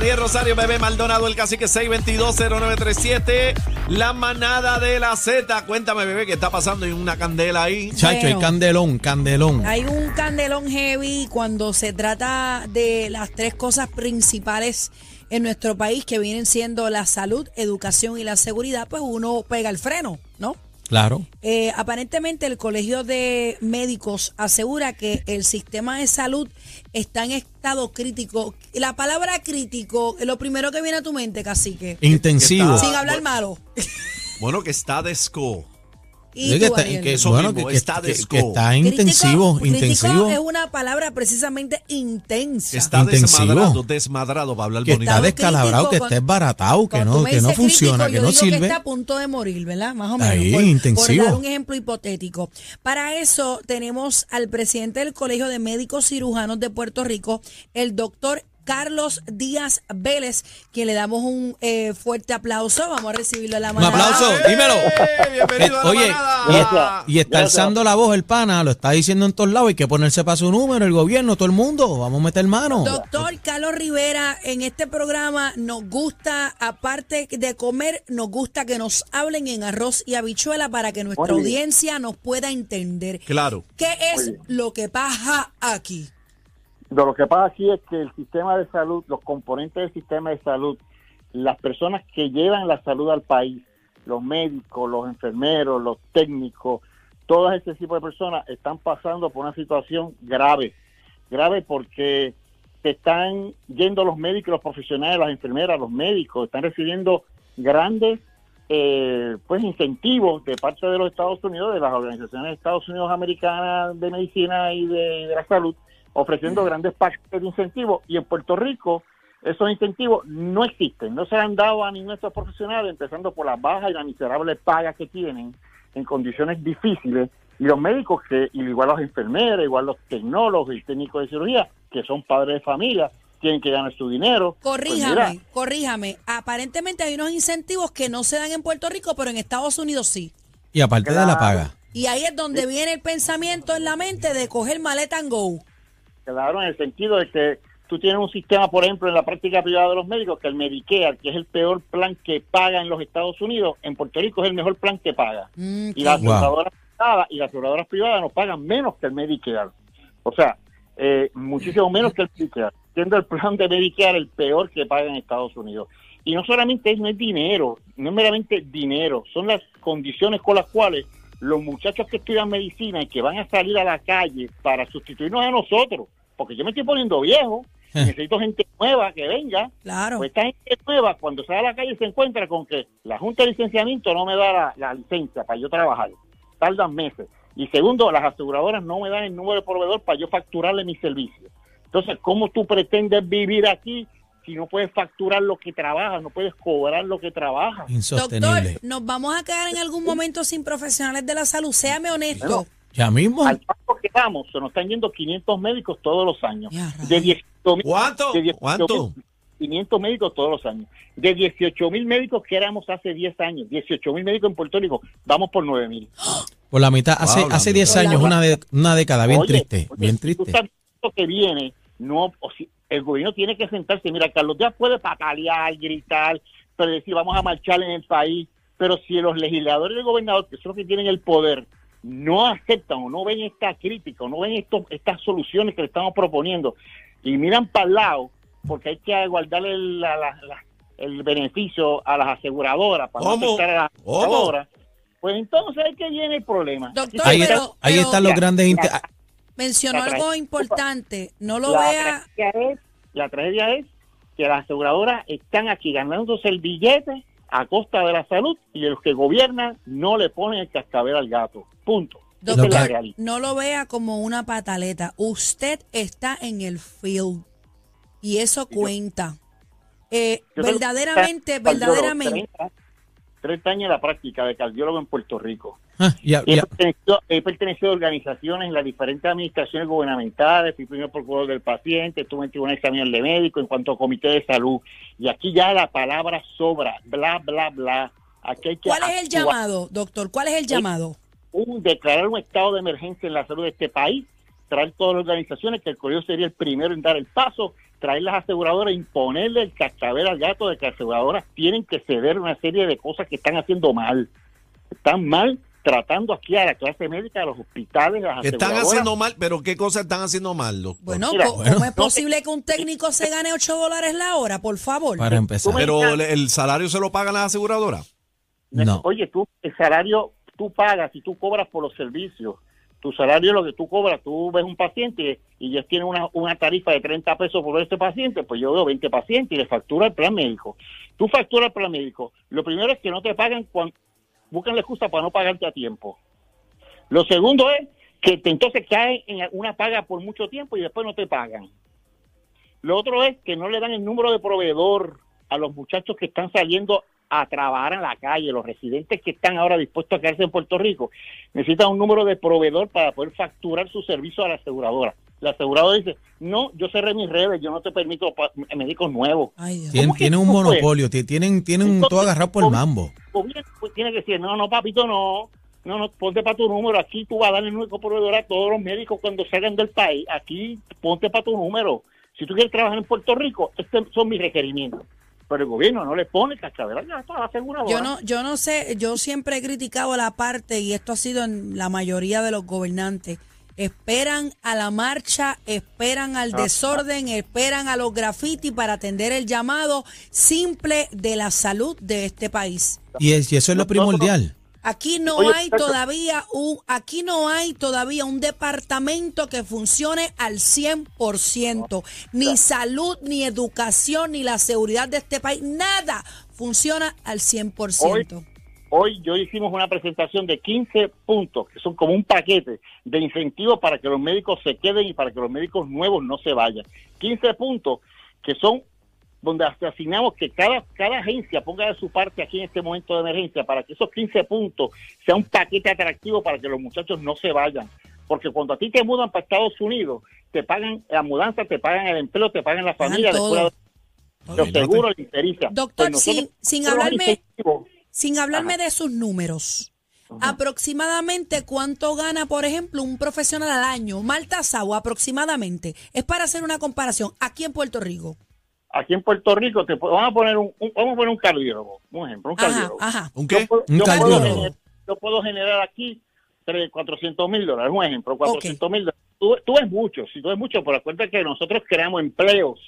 Aniel Rosario, Bebé Maldonado, el cacique 6220937. La manada de la Z. Cuéntame, bebé, ¿qué está pasando? Hay una candela ahí. Chacho, hay candelón, candelón. Hay un candelón heavy cuando se trata de las tres cosas principales en nuestro país que vienen siendo la salud, educación y la seguridad, pues uno pega el freno, ¿no? Claro. Eh, aparentemente el Colegio de Médicos asegura que el sistema de salud está en estado crítico. La palabra crítico, lo primero que viene a tu mente, cacique, Intensivo. sin hablar malo. Bueno, que está desco. Y que está, que- Eso bueno, mismo, que- está que- desco. que está Crítico- intensivo, crítico intensivo. es una palabra precisamente intensa. Que está Intensivo. desmadrado, desmadrado para hablar Que bonito. está descalabrado, que está esbaratado, que no, que no funciona, crítico, que yo no digo que sirve. está a punto de morir, ¿verdad? Más o menos. Ahí, por, intensivo. por dar un ejemplo hipotético. Para eso tenemos al presidente del Colegio de Médicos Cirujanos de Puerto Rico, el doctor Carlos Díaz Vélez, que le damos un eh, fuerte aplauso. Vamos a recibirlo en la Un mano. aplauso, ¡Eh! dímelo. Bienvenido a la Oye, manada. y, y está Gracias. alzando la voz el pana, lo está diciendo en todos lados, hay que ponerse para su número, el gobierno, todo el mundo, vamos a meter mano. Doctor Carlos Rivera, en este programa nos gusta, aparte de comer, nos gusta que nos hablen en arroz y habichuela para que nuestra audiencia nos pueda entender. Claro. ¿Qué es lo que pasa aquí? Lo que pasa aquí es que el sistema de salud, los componentes del sistema de salud, las personas que llevan la salud al país, los médicos, los enfermeros, los técnicos, todo ese tipo de personas están pasando por una situación grave. Grave porque se están yendo los médicos, los profesionales, las enfermeras, los médicos, están recibiendo grandes eh, pues incentivos de parte de los Estados Unidos, de las organizaciones de Estados Unidos americanas de medicina y de la salud, ofreciendo grandes paquetes de incentivos y en Puerto Rico esos incentivos no existen, no se han dado a ninguno de estos profesionales, empezando por las bajas y las miserables pagas que tienen en condiciones difíciles y los médicos que igual los enfermeros, igual los tecnólogos y técnicos de cirugía que son padres de familia tienen que ganar su dinero. Pues Corríjame, mira, corríjame. Aparentemente hay unos incentivos que no se dan en Puerto Rico, pero en Estados Unidos sí. Y aparte de la Claro. paga. Y ahí es donde viene el pensamiento en la mente de coger maleta and go. Claro, en el sentido de que tú tienes un sistema, por ejemplo, en la práctica privada de los médicos, que el Medicare, que es el peor plan que paga en los Estados Unidos, en Puerto Rico es el mejor plan que paga. Mm, Y las Wow. aseguradoras privadas y las aseguradoras privadas nos pagan menos que el Medicare. O sea, eh, muchísimo menos que el Medicare. Siendo el plan de Medicare el peor que paga en Estados Unidos. Y no solamente es, no es dinero, no es meramente dinero, son las condiciones con las cuales los muchachos que estudian medicina y que van a salir a la calle para sustituirnos a nosotros, porque yo me estoy poniendo viejo, Eh. necesito gente nueva que venga, Claro. pues esta gente nueva cuando sale a la calle se encuentra con que la Junta de Licenciamiento no me da la, la licencia para yo trabajar, tardan meses. Y segundo, las aseguradoras no me dan el número de proveedor para yo facturarle mis servicios. Entonces, ¿cómo tú pretendes vivir aquí si no puedes facturar lo que trabajas, no puedes cobrar lo que trabajas? Insostenible. Doctor, ¿nos vamos a quedar en algún momento sin profesionales de la salud? Séame honesto. Bueno, Ya mismo. Al paso que vamos, se nos están yendo 500 médicos todos los años. Ya. De 18 mil ¿Cuánto? de 18 ¿Cuánto? 500 médicos todos los años. De 18 mil médicos que éramos hace 10 años, 18 mil médicos en Puerto Rico, vamos por 9 mil. Por la mitad, hace, Wow, hace 10 mitad. años, una, de- una década, bien Oye, triste, oye, bien tú triste. sabes lo que viene, no, o si- el gobierno tiene que sentarse. Mira, Carlos Díaz puede patalear, gritar, pero decir vamos a marchar en el país. Pero si los legisladores y el gobernador, que son los que tienen el poder, no aceptan o no ven esta crítica o no ven esto, estas soluciones que le estamos proponiendo y miran para el lado, porque hay que guardarle la- la- la- el beneficio a las aseguradoras para no afectar a las aseguradoras, pues entonces hay que viene el problema. Doctor, Ahí, pero- ahí pero- están los grandes... Mencionó algo importante. No lo la vea. tragedia es, la tragedia es que las aseguradoras están aquí ganándose el billete a costa de la salud y los que gobiernan no le ponen el cascabel al gato. Punto. Esa es la Doctor, realidad. no lo vea como una pataleta. Usted está en el field y eso cuenta. Eh, verdaderamente, 30 verdaderamente. 30, 30 años de la práctica de cardiólogo en Puerto Rico. Ah, ya- Y he he pertenecido a organizaciones en las diferentes administraciones gubernamentales, fui primer procurador del paciente, estuve en tribunal examen de médico en cuanto a comité de salud. Y aquí ya la palabra sobra, bla, bla, bla. Aquí hay que ¿Cuál es el llamado, doctor? ¿Cuál es el llamado? Un declarar un estado de emergencia en la salud de este país traer todas las organizaciones, que el colegio sería el primero en dar el paso, traer las aseguradoras, imponerle el cascabel al gato de que las aseguradoras tienen que ceder una serie de cosas que están haciendo mal. Están mal tratando aquí a la clase médica, a los hospitales, a las Están haciendo mal, pero ¿qué cosas están haciendo mal, doctor? Bueno, Mira, ¿cómo es posible que un técnico se gane 8 dólares la hora, por favor? Para empezar. pero el salario se lo pagan las aseguradoras. No. Oye, tú, el salario, tú pagas y tú cobras por los servicios. Tu salario es lo que tú cobras. Tú ves un paciente y ellos tienen una, una tarifa de 30 pesos por este paciente, pues yo veo 20 pacientes y le factura el plan médico. Tú facturas el plan médico. Lo primero es que no te pagan cuando buscan la excusa para no pagarte a tiempo. Lo segundo es que te, entonces cae en una paga por mucho tiempo y después no te pagan. Lo otro es que no le dan el número de proveedor a los muchachos que están saliendo a trabajar en la calle, los residentes que están ahora dispuestos a quedarse en Puerto Rico, necesitan un número de proveedor para poder facturar su servicio a la aseguradora. La aseguradora dice, no, yo cerré mis redes, yo no te permito médicos nuevos. Tienen, ¿Cómo que tienen un monopolio, ti- tienen, tienen Entonces, todo agarrado por el mambo. Pues, tiene que decir, no, no, papito, no, no, no, ponte para tu número, aquí tú vas a darle el único proveedor a todos los médicos cuando salgan del país, aquí ponte para tu número. Si tú quieres trabajar en Puerto Rico, estos son mis requerimientos. Pero el gobierno no le pone cascabel ya está aseguradora. Yo no, yo no sé, yo siempre he criticado la parte, y esto ha sido en la mayoría de los gobernantes. Esperan a la marcha, esperan al desorden, esperan a los grafitis para atender el llamado simple de la salud de este país. Y, es- y eso es lo primordial. Aquí no Oye, hay todavía un aquí no hay todavía un departamento que funcione al 100%, ni salud, ni educación, ni la seguridad de este país, nada funciona al 100%. Hoy yo hicimos una presentación de 15 puntos, que son como un paquete de incentivos para que los médicos se queden y para que los médicos nuevos no se vayan. 15 puntos que son donde asignamos que cada, cada agencia ponga de su parte aquí en este momento de emergencia para que esos 15 puntos sea un paquete atractivo para que los muchachos no se vayan. Porque cuando a ti te mudan para Estados Unidos, te pagan la mudanza, te pagan el empleo, te pagan la familia, los seguros, la impericia. Doctor, Pues sin- sin hablarme-. Sin hablarme de sus números. Aproximadamente cuánto gana, por ejemplo, un profesional al año, Malta Sau, aproximadamente. Es para hacer una comparación aquí en Puerto Rico. Aquí en Puerto Rico te vamos a poner un, un- vamos a poner un cardiólogo, un ejemplo, un Ajá, cardiólogo. ajá. ¿Un Yo qué? puedo- Un yo puedo generar- yo puedo generar aquí tres- 400 mil dólares, un ejemplo, 400 mil dólares. Tú, tú ves mucho, si tú ves mucho, pero acuérdate que nosotros creamos empleos.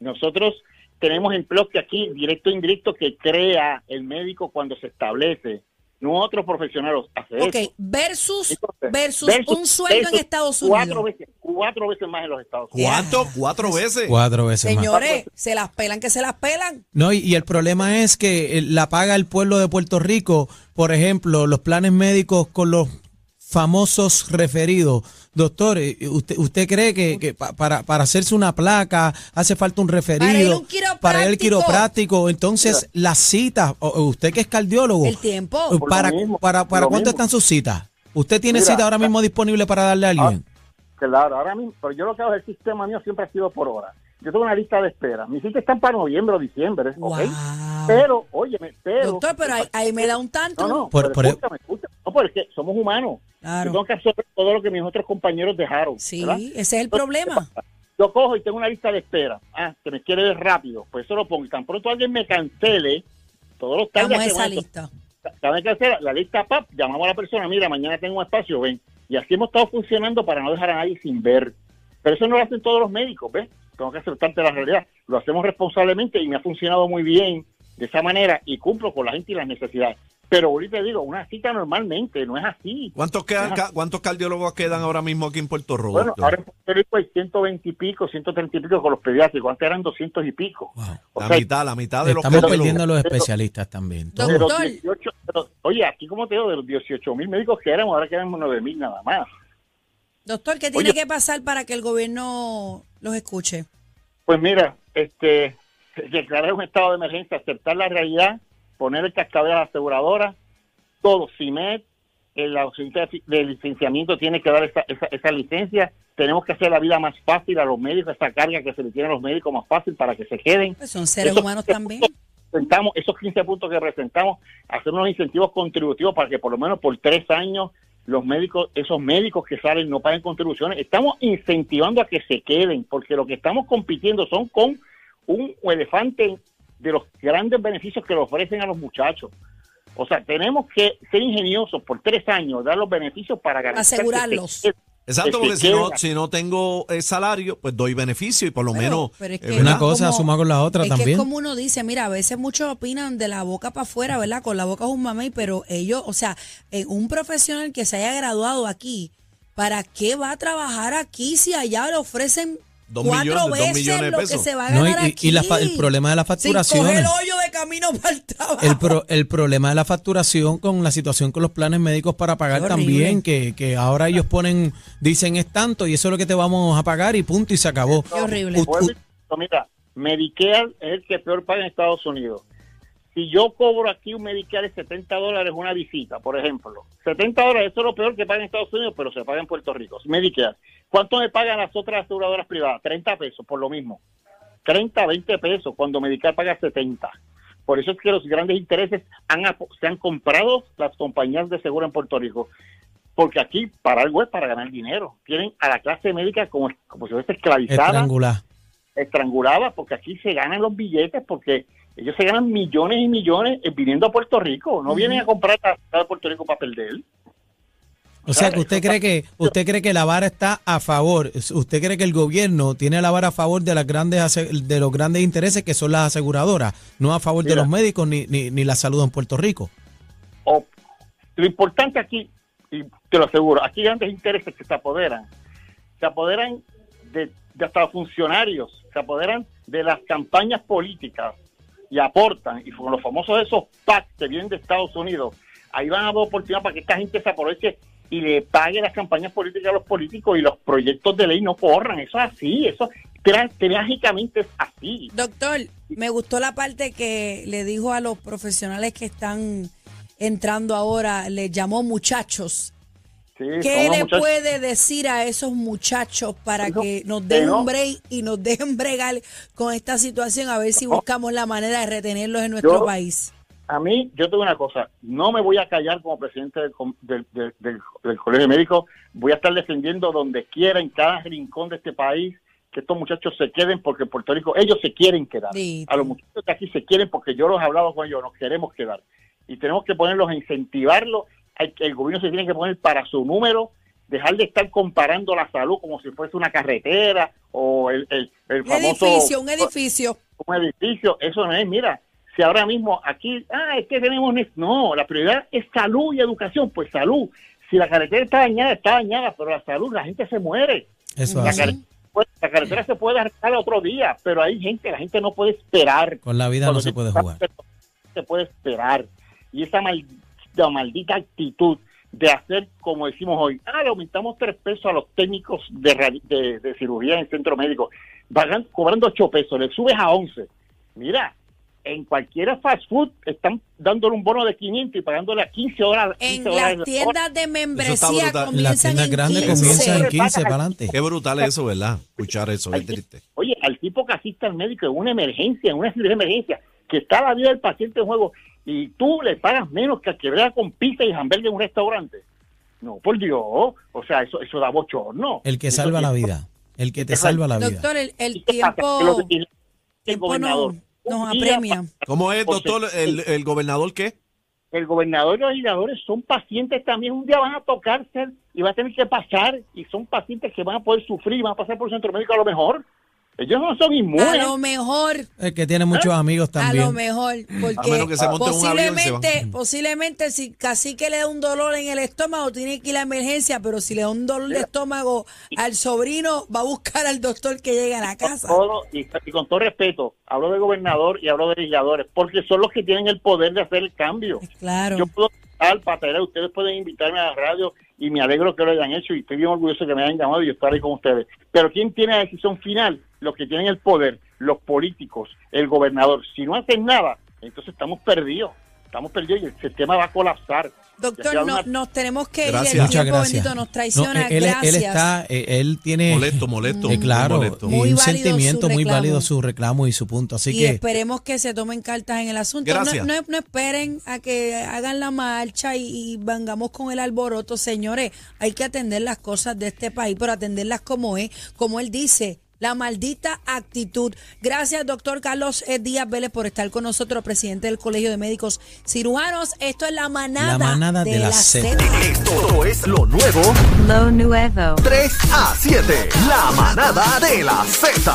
Nosotros tenemos empleos que aquí, directo e indirecto, que crea el médico cuando se establece. No otro profesional hace Ok, eso. versus, Entonces, versus, versus- un sueldo en Estados Cuatro Unidos. veces, cuatro veces más en los Estados Unidos. ¿Cuánto? ¿Cuatro veces? Cuatro veces más. Señores, se las pelan que se las pelan. No, y, y el problema es que eh, la paga el pueblo de Puerto Rico, por ejemplo, los planes médicos con los famosos referidos. Doctor, eh, ¿usted, usted cree que, que pa- para, para hacerse una placa hace falta un referido? Para ir a un quiropráctico. Para ir al quiropráctico. Entonces, las citas, usted que es cardiólogo, El tiempo. eh, ¿para, mismo, para, para cuánto mismo. están sus citas? ¿Usted tiene Mira, cita ahora mismo disponible para darle a alguien? Claro, ahora mismo, pero yo lo que hago es el sistema mío siempre ha sido por hora. Yo tengo una lista de espera. Mis citas están para noviembre o diciembre. Pero, óyeme, pero... Doctor, pero ahí, ahí me da un tanto. No, no, Por- pero por- e- escúchame. No, pero es que somos humanos. Claro. Yo tengo que absorber todo lo que mis otros compañeros dejaron. Sí, ¿verdad? ese es el Entonces, problema. Yo cojo y tengo una lista de espera. Ah, que me quiere ver rápido. Pues eso lo pongo. Y tan pronto alguien me cancele, todos los tardes esa lista. Saben qué hacer? La lista PAP, llamamos a la persona, mira, mañana tengo un espacio, ven. Y así hemos estado funcionando para no dejar a nadie sin ver. Pero eso no lo hacen todos los médicos, ¿ves? Tengo que aceptarte la realidad. Lo hacemos responsablemente y me ha funcionado muy bien de esa manera y cumplo con la gente y las necesidades. Pero ahorita digo, una cita normalmente no es así. ¿Cuántos, quedan, ca- ¿Cuántos cardiólogos quedan ahora mismo aquí en Puerto Rico? Bueno, ahora en Puerto Rico hay 120 y pico, 130 y pico con los pediátricos. Antes eran 200 y pico. O la sea, mitad, la mitad de los Estamos perdiendo a los Pero- especialistas también. Doctor, todos. de los Doctor. 18, pero, oye, aquí como te digo, de los 18 mil médicos que éramos, ahora quedan 9 mil nada más. Doctor, ¿qué tiene Oye. que pasar para que el gobierno los escuche? Pues mira, este, declarar un estado de emergencia, aceptar la realidad, poner el cascabel a la aseguradora, todo, CIMED, el auxiliar de licenciamiento tiene que dar esa, esa, esa licencia, tenemos que hacer la vida más fácil a los médicos, esa carga que se le tiene a los médicos más fácil para que se queden. Pues son seres Esos humanos 15 también. presentamos, esos 15 puntos que presentamos, hacer unos incentivos contributivos para que por lo menos por tres años los médicos, esos médicos que salen no pagan contribuciones. Estamos incentivando a que se queden, porque lo que estamos compitiendo son con un elefante de los grandes beneficios que le ofrecen a los muchachos. O sea, tenemos que ser ingeniosos por tres años, dar los beneficios para garantizar que se Asegurarlos. Exacto, que porque si no, si no tengo eh, salario, pues doy beneficio y por lo Pero- menos. pero es eh, que. Una cosa como- suma con la otra es que también. es como uno dice, mira, a veces muchos opinan de la boca para afuera, ¿verdad? Con la boca es un mamey, pero ellos, o sea, eh, un profesional que se haya graduado aquí, ¿para qué va a trabajar aquí si allá le ofrecen Dos cuatro millones, dos veces millones de lo que pesos? se va a No, y- ganar y- aquí? y la fa- el problema de las Sin facturaciones. coger hoyo de camino para el trabajo. El, pro- el problema de la facturación con la situación con los planes médicos para pagar también, que, que ahora ellos ponen, dicen es tanto y eso es lo que te vamos a pagar y punto y se acabó. Qué horrible. U- u- Mira, Medicare es el que peor paga en Estados Unidos. Si yo cobro aquí un Medicare de 70 dólares una visita, por ejemplo, 70 dólares, eso es lo peor que paga en Estados Unidos, pero se paga en Puerto Rico. Medicare. ¿Cuánto me pagan las otras aseguradoras privadas? 30 pesos, por lo mismo. 30, 20 pesos, cuando Medicare paga 70. Por eso es que los grandes intereses han, se han comprado las compañías de seguro en Puerto Rico. Porque aquí, para algo es para ganar dinero. Tienen a la clase médica como, como si fuese esclavizada Estrangular. estrangulada porque aquí se ganan los billetes porque ellos se ganan millones y millones eh, viniendo a Puerto Rico, no vienen a comprar a, a Puerto Rico para perder. O sea que usted cree que usted cree que la vara está a favor, usted cree que el gobierno tiene la vara a favor de las grandes de los grandes intereses que son las aseguradoras, no a favor de los médicos ni, ni, ni la salud en Puerto Rico. Lo importante aquí, y te lo aseguro, aquí hay grandes intereses que se apoderan, se apoderan de, de hasta los funcionarios, se apoderan de las campañas políticas y aportan, y con los famosos esos PAC que vienen de Estados Unidos, ahí van a dar oportunidad para que esta gente se aproveche y le pague las campañas políticas a los políticos y los proyectos de ley no corran. Eso es así, eso trágicamente es así. Doctor, me gustó la parte que le dijo a los profesionales que están entrando ahora, les llamó muchachos. Sí, ¿Qué le muchachos- puede decir a esos muchachos para que nos que den no. un break y nos dejen bregar con esta situación a ver si No. buscamos la manera de retenerlos en nuestro Yo- país? a mí, yo tengo una cosa, no me voy a callar como presidente del, del, del- del- del Colegio Médico, voy a estar defendiendo donde quiera, en cada rincón de este país, que estos muchachos se queden porque en Puerto Rico ellos se quieren quedar. A los muchachos de aquí se quieren porque yo los he hablado con ellos, nos queremos quedar. Y tenemos que ponerlos a incentivarlos, el gobierno se tiene que poner para su número, dejar de estar comparando la salud como si fuese una carretera o el, el, el famoso edificio, un edificio. un edificio, eso no es, mira, si ahora mismo aquí, ah, es que tenemos, ne- no, la prioridad es salud y educación, pues salud. Si la carretera está dañada, está dañada, pero la salud, la gente se muere. Eso La, así. carretera, la carretera se puede arreglar otro día, pero hay gente, la gente no puede esperar. Con la vida no se puede jugar. Se puede esperar. Y esa maldita, maldita actitud de hacer, como decimos hoy, ah, le aumentamos tres pesos a los técnicos de, de, de cirugía en el centro médico, Vagan cobrando ocho pesos, le subes a 11. Mira, en cualquier fast food están dándole un bono de 500 y pagándole a 15 horas. En 15 dólares las tiendas de membresía. En las comienzan tiendas en grandes 15. comienzan en 15 Paga- para adelante. Qué brutal es eso, ¿verdad? Escuchar eso, Ay, triste. Oye, al tipo que asiste al médico en una emergencia, en una cirugía de emergencia, que está la vida del paciente en juego, y tú le pagas menos que al que vea con pizza y hamburgues en un restaurante. No, por Dios. O sea, eso, eso da bochorno. El que Eso- salva la vida. El que te salva la vida. Doctor, el, el ¿Y tiempo, los- y el tiempo gobernador, nos, apremia. ¿Cómo es, doctor, el, el gobernador qué? el gobernador y los legisladores son pacientes también. Un día van a tocarse y va a tener que pasar, y son pacientes que van a poder sufrir, van a pasar por el centro médico a lo mejor. Ellos no son A inmunes. lo mejor, El que tiene muchos amigos a lo también. mejor, porque A menos que se monte en un avión y se va. posiblemente, posiblemente si casi que le da un dolor en el estómago, tiene que ir a emergencia, pero si le da un dolor de estómago al sobrino, va a buscar al doctor que llegue a la casa. Todo, y, y con todo respeto, hablo de gobernador y hablo de legisladores, porque son los que tienen el poder de hacer el cambio. Claro. Yo puedo al patera, ustedes pueden invitarme a la radio y me alegro que lo hayan hecho y estoy bien orgulloso que me hayan llamado y estar ahí con ustedes. Pero ¿quién tiene la decisión final? Los que tienen el poder, los políticos, el gobernador. Si no hacen nada, entonces estamos perdidos. Estamos perdidos y el sistema va a colapsar. Doctor, no- una- nos tenemos que ir. Gracias. El Muchas tiempo gracias. bendito nos No, traiciona. él, él gracias. está, eh, él tiene Molesto, molesto. eh, claro, muy molesto. y Muy un sentimiento muy válido su reclamo y su punto. Así y que esperemos que se tomen cartas en el asunto. No, no, no esperen a que hagan la marcha y, y vengamos con el alboroto. Señores, hay que atender las cosas de este país, pero atenderlas como es, como él dice. La maldita actitud. Gracias, doctor Carlos eh, Díaz Vélez, por estar con nosotros, presidente del Colegio de Médicos Cirujanos. Esto es la manada, La manada de la Z. Z. Esto es lo nuevo Lo nuevo. 3 a 7. La manada de la Z.